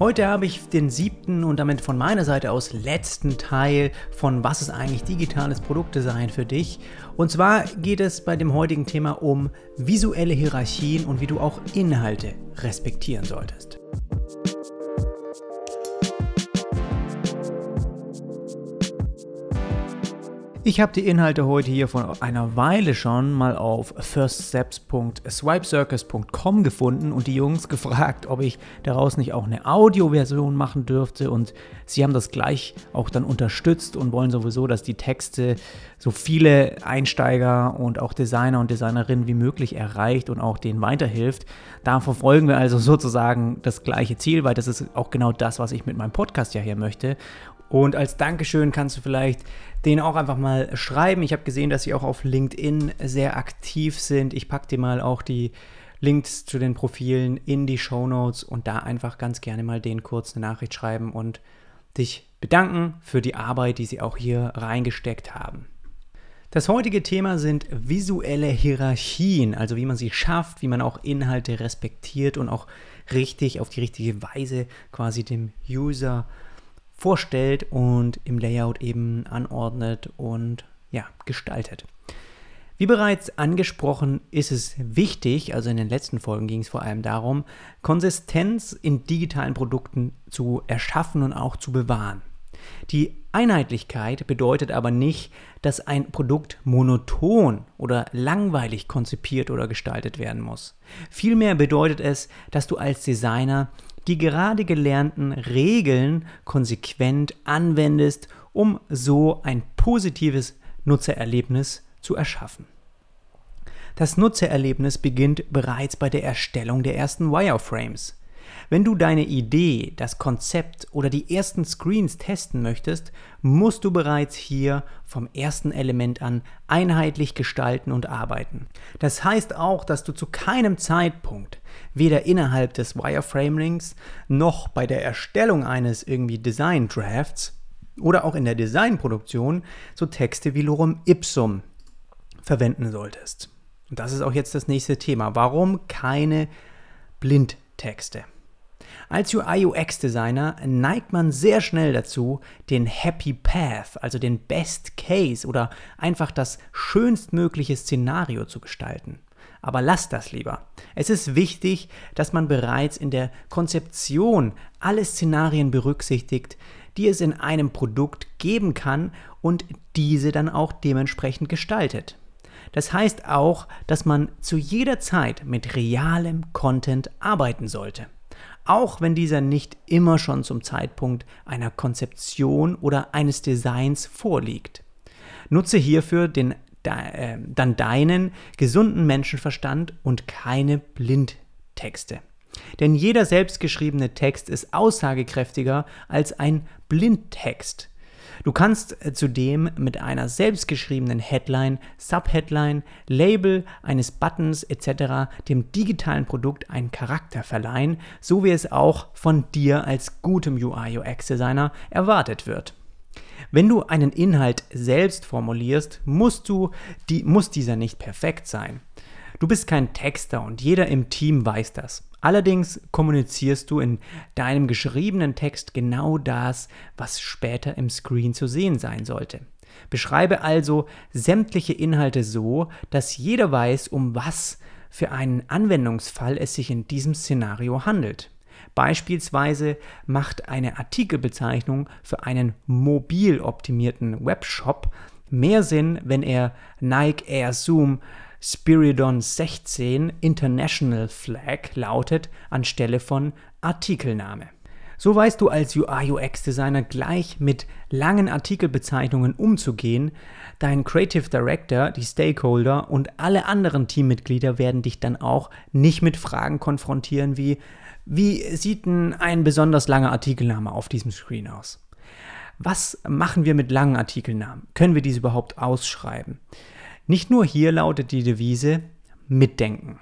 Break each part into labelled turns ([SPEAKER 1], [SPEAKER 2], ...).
[SPEAKER 1] Heute habe ich den siebten und damit von meiner Seite aus letzten Teil von Was ist eigentlich digitales Produktdesign für dich? Und zwar geht es bei dem heutigen Thema um visuelle Hierarchien und wie du auch Inhalte respektieren solltest. Ich habe die Inhalte heute hier von einer Weile schon mal auf firststeps.swipecircus.com gefunden und die Jungs gefragt, ob ich daraus nicht auch eine Audioversion machen dürfte und sie haben das gleich auch dann unterstützt und wollen sowieso, dass die Texte so viele Einsteiger und auch Designer und Designerinnen wie möglich erreicht und auch denen weiterhilft. Da verfolgen wir also sozusagen das gleiche Ziel, weil das ist auch genau das, was ich mit meinem Podcast ja hier möchte. Und als Dankeschön kannst du vielleicht den auch einfach mal schreiben. Ich habe gesehen, dass sie auch auf LinkedIn sehr aktiv sind. Ich packe dir mal auch die Links zu den Profilen in die Show Notes und da einfach ganz gerne mal denen kurz eine Nachricht schreiben und dich bedanken für die Arbeit, die sie auch hier reingesteckt haben. Das heutige Thema sind visuelle Hierarchien, also wie man sie schafft, wie man auch Inhalte respektiert und auch richtig auf die richtige Weise quasi dem User vorstellt und im Layout eben anordnet und ja, gestaltet. Wie bereits angesprochen, ist es wichtig, also in den letzten Folgen ging es vor allem darum, Konsistenz in digitalen Produkten zu erschaffen und auch zu bewahren. Die Einheitlichkeit bedeutet aber nicht, dass ein Produkt monoton oder langweilig konzipiert oder gestaltet werden muss. Vielmehr bedeutet es, dass du als Designer die gerade gelernten Regeln konsequent anwendest, um so ein positives Nutzererlebnis zu erschaffen. Das Nutzererlebnis beginnt bereits bei der Erstellung der ersten Wireframes. Wenn du deine Idee, das Konzept oder die ersten Screens testen möchtest, musst du bereits hier vom ersten Element an einheitlich gestalten und arbeiten. Das heißt auch, dass du zu keinem Zeitpunkt, weder innerhalb des Wireframings noch bei der Erstellung eines irgendwie Design Drafts oder auch in der Designproduktion so Texte wie Lorem Ipsum verwenden solltest. Und das ist auch jetzt das nächste Thema. Warum keine Blindtexte? Als UI-UX-Designer neigt man sehr schnell dazu, den Happy Path, also den Best Case oder einfach das schönstmögliche Szenario zu gestalten. Aber lass das lieber. Es ist wichtig, dass man bereits in der Konzeption alle Szenarien berücksichtigt, die es in einem Produkt geben kann und diese dann auch dementsprechend gestaltet. Das heißt auch, dass man zu jeder Zeit mit realem Content arbeiten sollte auch wenn dieser nicht immer schon zum Zeitpunkt einer Konzeption oder eines Designs vorliegt. Nutze hierfür den, äh, dann deinen gesunden Menschenverstand und keine Blindtexte. Denn jeder selbstgeschriebene Text ist aussagekräftiger als ein Blindtext. Du kannst äh, zudem mit einer selbstgeschriebenen Headline, Subheadline, Label eines Buttons etc. dem digitalen Produkt einen Charakter verleihen, so wie es auch von dir als gutem UI-UX-Designer erwartet wird. Wenn du einen Inhalt selbst formulierst, musst du, die, muss dieser nicht perfekt sein. Du bist kein Texter und jeder im Team weiß das. Allerdings kommunizierst du in deinem geschriebenen Text genau das, was später im Screen zu sehen sein sollte. Beschreibe also sämtliche Inhalte so, dass jeder weiß, um was für einen Anwendungsfall es sich in diesem Szenario handelt. Beispielsweise macht eine Artikelbezeichnung für einen mobil optimierten Webshop mehr Sinn, wenn er Nike Air Zoom Spiridon 16 International Flag lautet anstelle von Artikelname. So weißt du als UI-UX-Designer gleich mit langen Artikelbezeichnungen umzugehen. Dein Creative Director, die Stakeholder und alle anderen Teammitglieder werden dich dann auch nicht mit Fragen konfrontieren wie, wie sieht denn ein besonders langer Artikelname auf diesem Screen aus? Was machen wir mit langen Artikelnamen? Können wir diese überhaupt ausschreiben? Nicht nur hier lautet die Devise Mitdenken.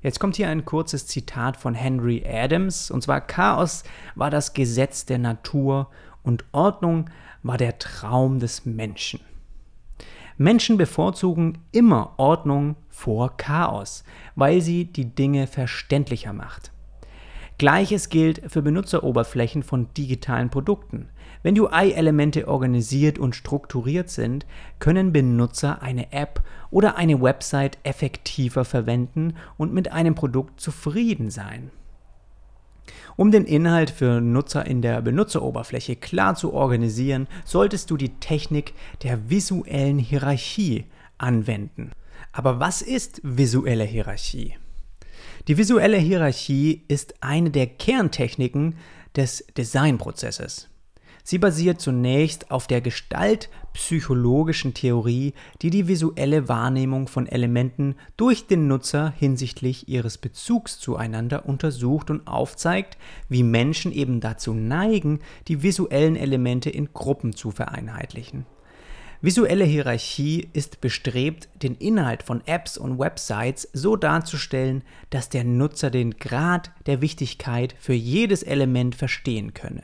[SPEAKER 1] Jetzt kommt hier ein kurzes Zitat von Henry Adams, und zwar Chaos war das Gesetz der Natur und Ordnung war der Traum des Menschen. Menschen bevorzugen immer Ordnung vor Chaos, weil sie die Dinge verständlicher macht. Gleiches gilt für Benutzeroberflächen von digitalen Produkten. Wenn UI-Elemente organisiert und strukturiert sind, können Benutzer eine App oder eine Website effektiver verwenden und mit einem Produkt zufrieden sein. Um den Inhalt für Nutzer in der Benutzeroberfläche klar zu organisieren, solltest du die Technik der visuellen Hierarchie anwenden. Aber was ist visuelle Hierarchie? Die visuelle Hierarchie ist eine der Kerntechniken des Designprozesses. Sie basiert zunächst auf der gestaltpsychologischen Theorie, die die visuelle Wahrnehmung von Elementen durch den Nutzer hinsichtlich ihres Bezugs zueinander untersucht und aufzeigt, wie Menschen eben dazu neigen, die visuellen Elemente in Gruppen zu vereinheitlichen. Visuelle Hierarchie ist bestrebt, den Inhalt von Apps und Websites so darzustellen, dass der Nutzer den Grad der Wichtigkeit für jedes Element verstehen könne.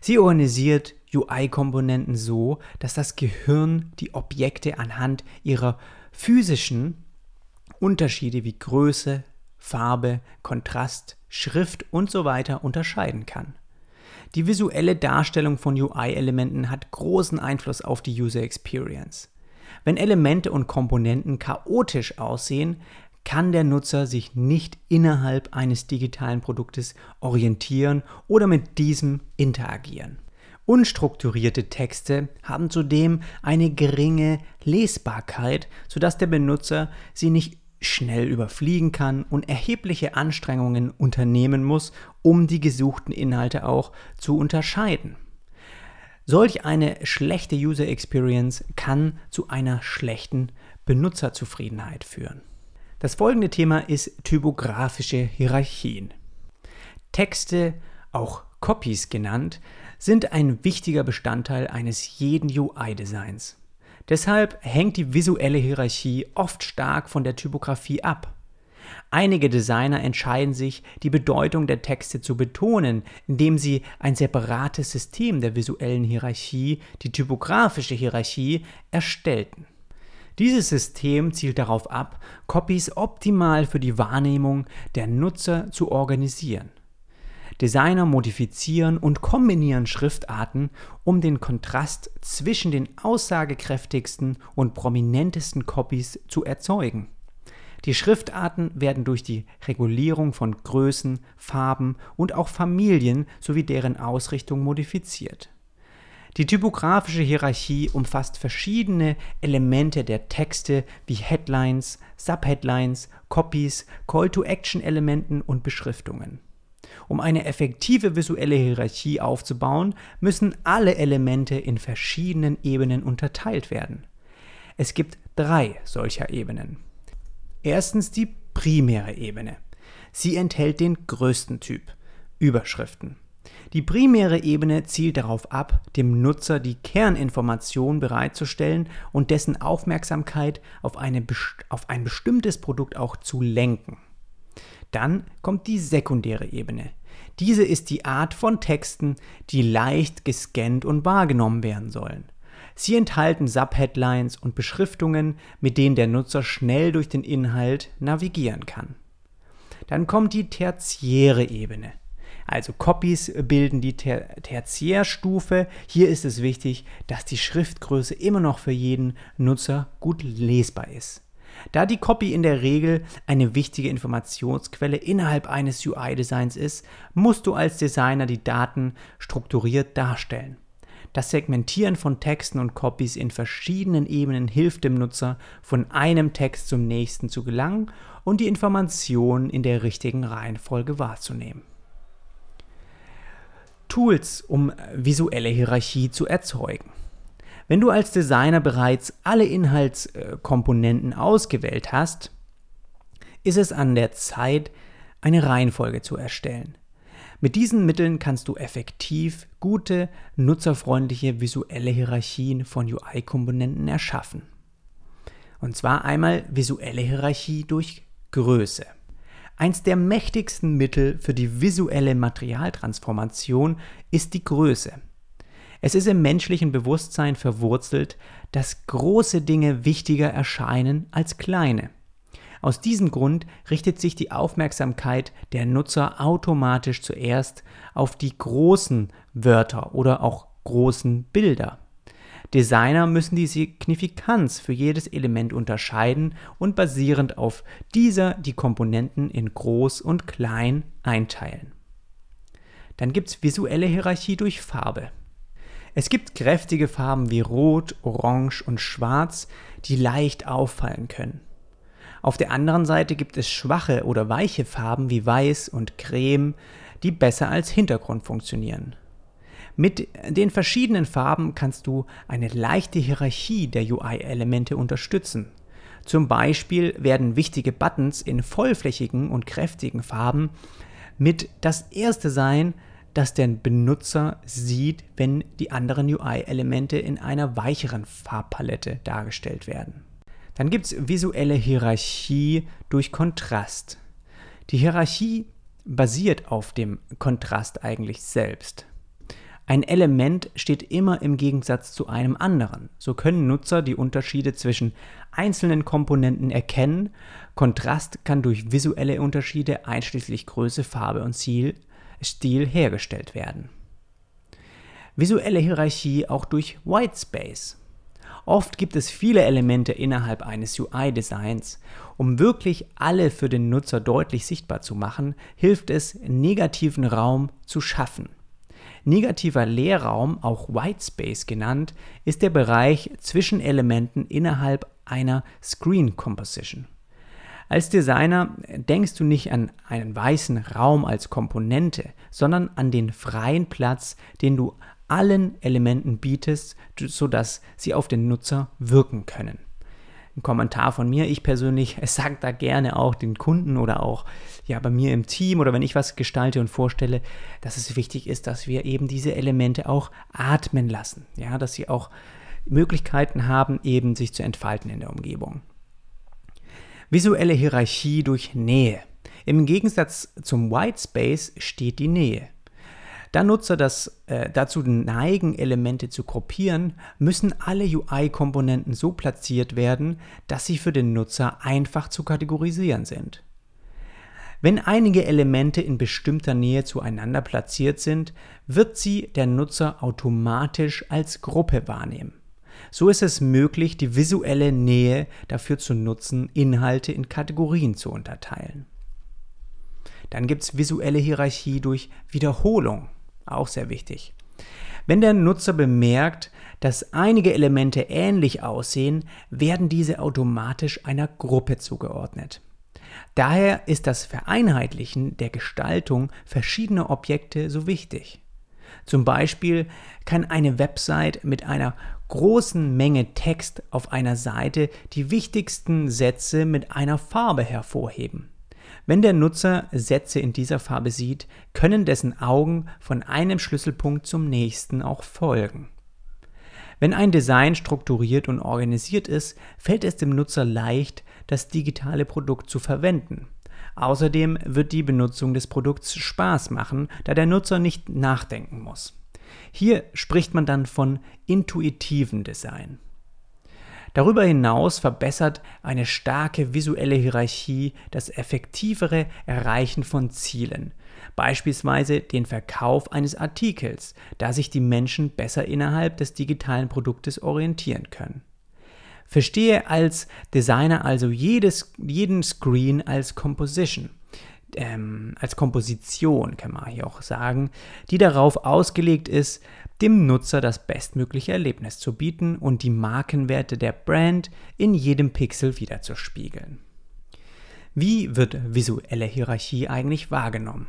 [SPEAKER 1] Sie organisiert UI-Komponenten so, dass das Gehirn die Objekte anhand ihrer physischen Unterschiede wie Größe, Farbe, Kontrast, Schrift und so unterscheiden kann. Die visuelle Darstellung von UI-Elementen hat großen Einfluss auf die User Experience. Wenn Elemente und Komponenten chaotisch aussehen, kann der Nutzer sich nicht innerhalb eines digitalen Produktes orientieren oder mit diesem interagieren. Unstrukturierte Texte haben zudem eine geringe Lesbarkeit, sodass der Benutzer sie nicht schnell überfliegen kann und erhebliche Anstrengungen unternehmen muss, um die gesuchten Inhalte auch zu unterscheiden. Solch eine schlechte User Experience kann zu einer schlechten Benutzerzufriedenheit führen. Das folgende Thema ist typografische Hierarchien. Texte, auch Copies genannt, sind ein wichtiger Bestandteil eines jeden UI-Designs. Deshalb hängt die visuelle Hierarchie oft stark von der Typografie ab. Einige Designer entscheiden sich, die Bedeutung der Texte zu betonen, indem sie ein separates System der visuellen Hierarchie, die typografische Hierarchie, erstellten. Dieses System zielt darauf ab, Copies optimal für die Wahrnehmung der Nutzer zu organisieren. Designer modifizieren und kombinieren Schriftarten, um den Kontrast zwischen den aussagekräftigsten und prominentesten Copies zu erzeugen. Die Schriftarten werden durch die Regulierung von Größen, Farben und auch Familien sowie deren Ausrichtung modifiziert. Die typografische Hierarchie umfasst verschiedene Elemente der Texte wie Headlines, Subheadlines, Copies, Call-to-Action-Elementen und Beschriftungen. Um eine effektive visuelle Hierarchie aufzubauen, müssen alle Elemente in verschiedenen Ebenen unterteilt werden. Es gibt drei solcher Ebenen. Erstens die primäre Ebene. Sie enthält den größten Typ, Überschriften. Die primäre Ebene zielt darauf ab, dem Nutzer die Kerninformation bereitzustellen und dessen Aufmerksamkeit auf, eine, auf ein bestimmtes Produkt auch zu lenken. Dann kommt die sekundäre Ebene. Diese ist die Art von Texten, die leicht gescannt und wahrgenommen werden sollen. Sie enthalten Subheadlines und Beschriftungen, mit denen der Nutzer schnell durch den Inhalt navigieren kann. Dann kommt die tertiäre Ebene. Also Copies bilden die Ter Tertiärstufe. Hier ist es wichtig, dass die Schriftgröße immer noch für jeden Nutzer gut lesbar ist. Da die Copy in der Regel eine wichtige Informationsquelle innerhalb eines UI-Designs ist, musst du als Designer die Daten strukturiert darstellen. Das Segmentieren von Texten und Copies in verschiedenen Ebenen hilft dem Nutzer, von einem Text zum nächsten zu gelangen und die Informationen in der richtigen Reihenfolge wahrzunehmen. Tools, um visuelle Hierarchie zu erzeugen. Wenn du als Designer bereits alle Inhaltskomponenten ausgewählt hast, ist es an der Zeit, eine Reihenfolge zu erstellen. Mit diesen Mitteln kannst du effektiv gute, nutzerfreundliche visuelle Hierarchien von UI-Komponenten erschaffen. Und zwar einmal visuelle Hierarchie durch Größe. Eins der mächtigsten Mittel für die visuelle Materialtransformation ist die Größe. Es ist im menschlichen Bewusstsein verwurzelt, dass große Dinge wichtiger erscheinen als kleine. Aus diesem Grund richtet sich die Aufmerksamkeit der Nutzer automatisch zuerst auf die großen Wörter oder auch großen Bilder. Designer müssen die Signifikanz für jedes Element unterscheiden und basierend auf dieser die Komponenten in groß und klein einteilen. Dann gibt es visuelle Hierarchie durch Farbe. Es gibt kräftige Farben wie Rot, Orange und Schwarz, die leicht auffallen können. Auf der anderen Seite gibt es schwache oder weiche Farben wie Weiß und Creme, die besser als Hintergrund funktionieren. Mit den verschiedenen Farben kannst du eine leichte Hierarchie der UI-Elemente unterstützen. Zum Beispiel werden wichtige Buttons in vollflächigen und kräftigen Farben mit das erste sein, das der Benutzer sieht, wenn die anderen UI-Elemente in einer weicheren Farbpalette dargestellt werden. Dann gibt es visuelle Hierarchie durch Kontrast. Die Hierarchie basiert auf dem Kontrast eigentlich selbst. Ein Element steht immer im Gegensatz zu einem anderen. So können Nutzer die Unterschiede zwischen einzelnen Komponenten erkennen. Kontrast kann durch visuelle Unterschiede einschließlich Größe, Farbe und Ziel, Stil hergestellt werden. Visuelle Hierarchie auch durch Whitespace. Oft gibt es viele Elemente innerhalb eines UI-Designs. Um wirklich alle für den Nutzer deutlich sichtbar zu machen, hilft es, negativen Raum zu schaffen. Negativer Leerraum, auch Whitespace genannt, ist der Bereich zwischen Elementen innerhalb einer Screen Composition. Als Designer denkst du nicht an einen weißen Raum als Komponente, sondern an den freien Platz, den du allen Elementen bietest, sodass sie auf den Nutzer wirken können ein Kommentar von mir. Ich persönlich sage da gerne auch den Kunden oder auch ja bei mir im Team oder wenn ich was gestalte und vorstelle, dass es wichtig ist, dass wir eben diese Elemente auch atmen lassen. Ja, dass sie auch Möglichkeiten haben, eben sich zu entfalten in der Umgebung. Visuelle Hierarchie durch Nähe. Im Gegensatz zum White Space steht die Nähe. Da Nutzer das, äh, dazu neigen, Elemente zu gruppieren, müssen alle UI-Komponenten so platziert werden, dass sie für den Nutzer einfach zu kategorisieren sind. Wenn einige Elemente in bestimmter Nähe zueinander platziert sind, wird sie der Nutzer automatisch als Gruppe wahrnehmen. So ist es möglich, die visuelle Nähe dafür zu nutzen, Inhalte in Kategorien zu unterteilen. Dann gibt es visuelle Hierarchie durch Wiederholung. Auch sehr wichtig. Wenn der Nutzer bemerkt, dass einige Elemente ähnlich aussehen, werden diese automatisch einer Gruppe zugeordnet. Daher ist das Vereinheitlichen der Gestaltung verschiedener Objekte so wichtig. Zum Beispiel kann eine Website mit einer großen Menge Text auf einer Seite die wichtigsten Sätze mit einer Farbe hervorheben. Wenn der Nutzer Sätze in dieser Farbe sieht, können dessen Augen von einem Schlüsselpunkt zum nächsten auch folgen. Wenn ein Design strukturiert und organisiert ist, fällt es dem Nutzer leicht, das digitale Produkt zu verwenden. Außerdem wird die Benutzung des Produkts Spaß machen, da der Nutzer nicht nachdenken muss. Hier spricht man dann von intuitiven Design. Darüber hinaus verbessert eine starke visuelle Hierarchie das effektivere Erreichen von Zielen, beispielsweise den Verkauf eines Artikels, da sich die Menschen besser innerhalb des digitalen Produktes orientieren können. Verstehe als Designer also jedes, jeden Screen als Composition ähm, als Komposition, kann man hier auch sagen, die darauf ausgelegt ist, dem Nutzer das bestmögliche Erlebnis zu bieten und die Markenwerte der Brand in jedem Pixel wiederzuspiegeln. Wie wird visuelle Hierarchie eigentlich wahrgenommen?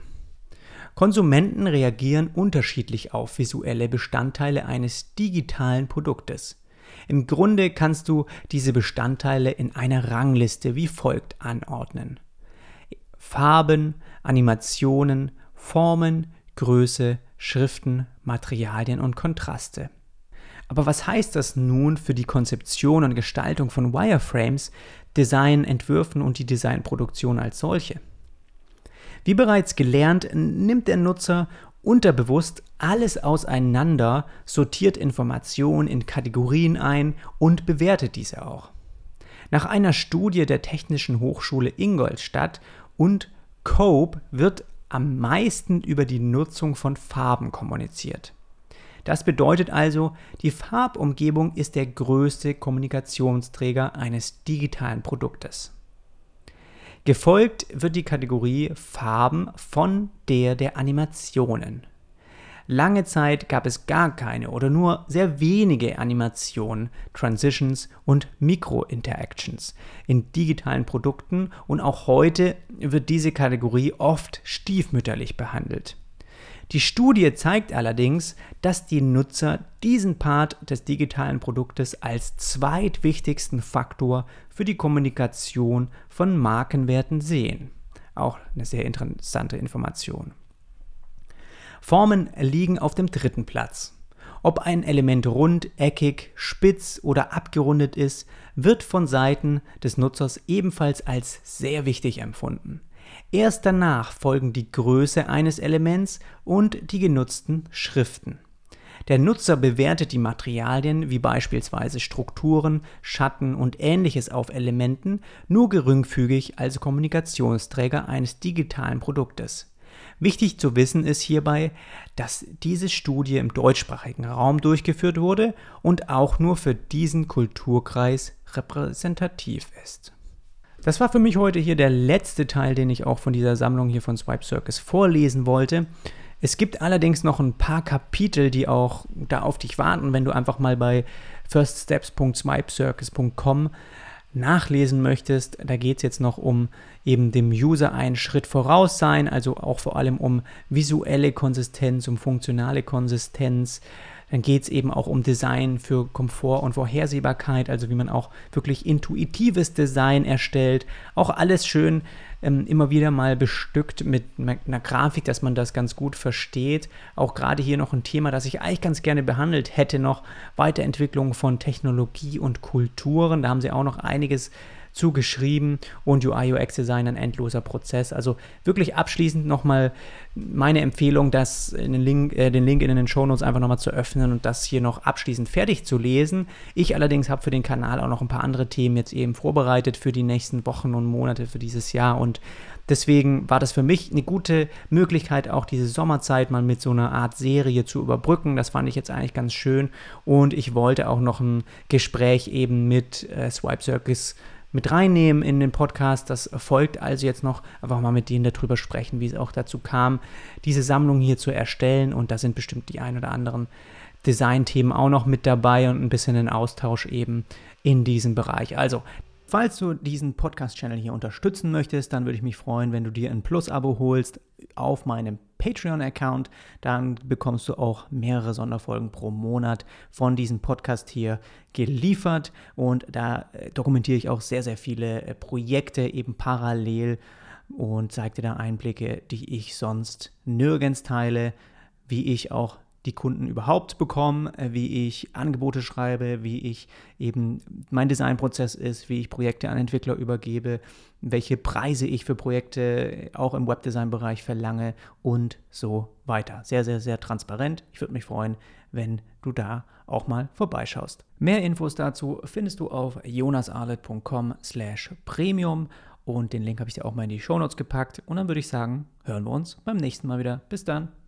[SPEAKER 1] Konsumenten reagieren unterschiedlich auf visuelle Bestandteile eines digitalen Produktes. Im Grunde kannst du diese Bestandteile in einer Rangliste wie folgt anordnen. Farben, Animationen, Formen, Größe, Schriften, Materialien und Kontraste. Aber was heißt das nun für die Konzeption und Gestaltung von Wireframes, Designentwürfen und die Designproduktion als solche? Wie bereits gelernt, nimmt der Nutzer unterbewusst alles auseinander, sortiert Informationen in Kategorien ein und bewertet diese auch. Nach einer Studie der Technischen Hochschule Ingolstadt und Cope wird am meisten über die Nutzung von Farben kommuniziert. Das bedeutet also, die Farbumgebung ist der größte Kommunikationsträger eines digitalen Produktes. Gefolgt wird die Kategorie Farben von der der Animationen. Lange Zeit gab es gar keine oder nur sehr wenige Animationen, Transitions und Mikro-Interactions in digitalen Produkten und auch heute wird diese Kategorie oft stiefmütterlich behandelt. Die Studie zeigt allerdings, dass die Nutzer diesen Part des digitalen Produktes als zweitwichtigsten Faktor für die Kommunikation von Markenwerten sehen. Auch eine sehr interessante Information. Formen liegen auf dem dritten Platz. Ob ein Element rund, eckig, spitz oder abgerundet ist, wird von Seiten des Nutzers ebenfalls als sehr wichtig empfunden. Erst danach folgen die Größe eines Elements und die genutzten Schriften. Der Nutzer bewertet die Materialien wie beispielsweise Strukturen, Schatten und ähnliches auf Elementen nur geringfügig als Kommunikationsträger eines digitalen Produktes. Wichtig zu wissen ist hierbei, dass diese Studie im deutschsprachigen Raum durchgeführt wurde und auch nur für diesen Kulturkreis repräsentativ ist. Das war für mich heute hier der letzte Teil, den ich auch von dieser Sammlung hier von Swipe Circus vorlesen wollte. Es gibt allerdings noch ein paar Kapitel, die auch da auf dich warten, wenn du einfach mal bei firststeps.swipecircus.com nachlesen möchtest. Da geht es jetzt noch um eben dem User einen Schritt voraus sein, also auch vor allem um visuelle Konsistenz, um funktionale Konsistenz, dann geht es eben auch um Design für Komfort und Vorhersehbarkeit, also wie man auch wirklich intuitives Design erstellt. Auch alles schön ähm, immer wieder mal bestückt mit einer Grafik, dass man das ganz gut versteht. Auch gerade hier noch ein Thema, das ich eigentlich ganz gerne behandelt hätte, noch Weiterentwicklung von Technologie und Kulturen. Da haben sie auch noch einiges zugeschrieben und UI UX Design ein endloser Prozess. Also wirklich abschließend nochmal meine Empfehlung, das den Link, äh, den Link in den Show Notes einfach nochmal zu öffnen und das hier noch abschließend fertig zu lesen. Ich allerdings habe für den Kanal auch noch ein paar andere Themen jetzt eben vorbereitet für die nächsten Wochen und Monate für dieses Jahr und Deswegen war das für mich eine gute Möglichkeit, auch diese Sommerzeit mal mit so einer Art Serie zu überbrücken. Das fand ich jetzt eigentlich ganz schön. Und ich wollte auch noch ein Gespräch eben mit äh, Swipe Circus mit reinnehmen in den Podcast. Das folgt also jetzt noch einfach mal mit denen darüber sprechen, wie es auch dazu kam, diese Sammlung hier zu erstellen. Und da sind bestimmt die ein oder anderen Designthemen auch noch mit dabei und ein bisschen ein Austausch eben in diesem Bereich. Also Falls du diesen Podcast-Channel hier unterstützen möchtest, dann würde ich mich freuen, wenn du dir ein Plus-Abo holst auf meinem Patreon-Account. Dann bekommst du auch mehrere Sonderfolgen pro Monat von diesem Podcast hier geliefert. Und da äh, dokumentiere ich auch sehr, sehr viele äh, Projekte eben parallel und zeige dir da Einblicke, die ich sonst nirgends teile, wie ich auch die Kunden überhaupt bekommen, äh, wie ich Angebote schreibe, wie ich eben mein Designprozess ist, wie ich Projekte an Entwickler übergebe, welche Preise ich für Projekte auch im Webdesign-Bereich verlange und so weiter. Sehr, sehr, sehr transparent. Ich würde mich freuen, wenn du da auch mal vorbeischaust. Mehr Infos dazu findest du auf jonasarlet.com slash premium und den Link habe ich dir auch mal in die Shownotes gepackt und dann würde ich sagen, hören wir uns beim nächsten Mal wieder. Bis dann.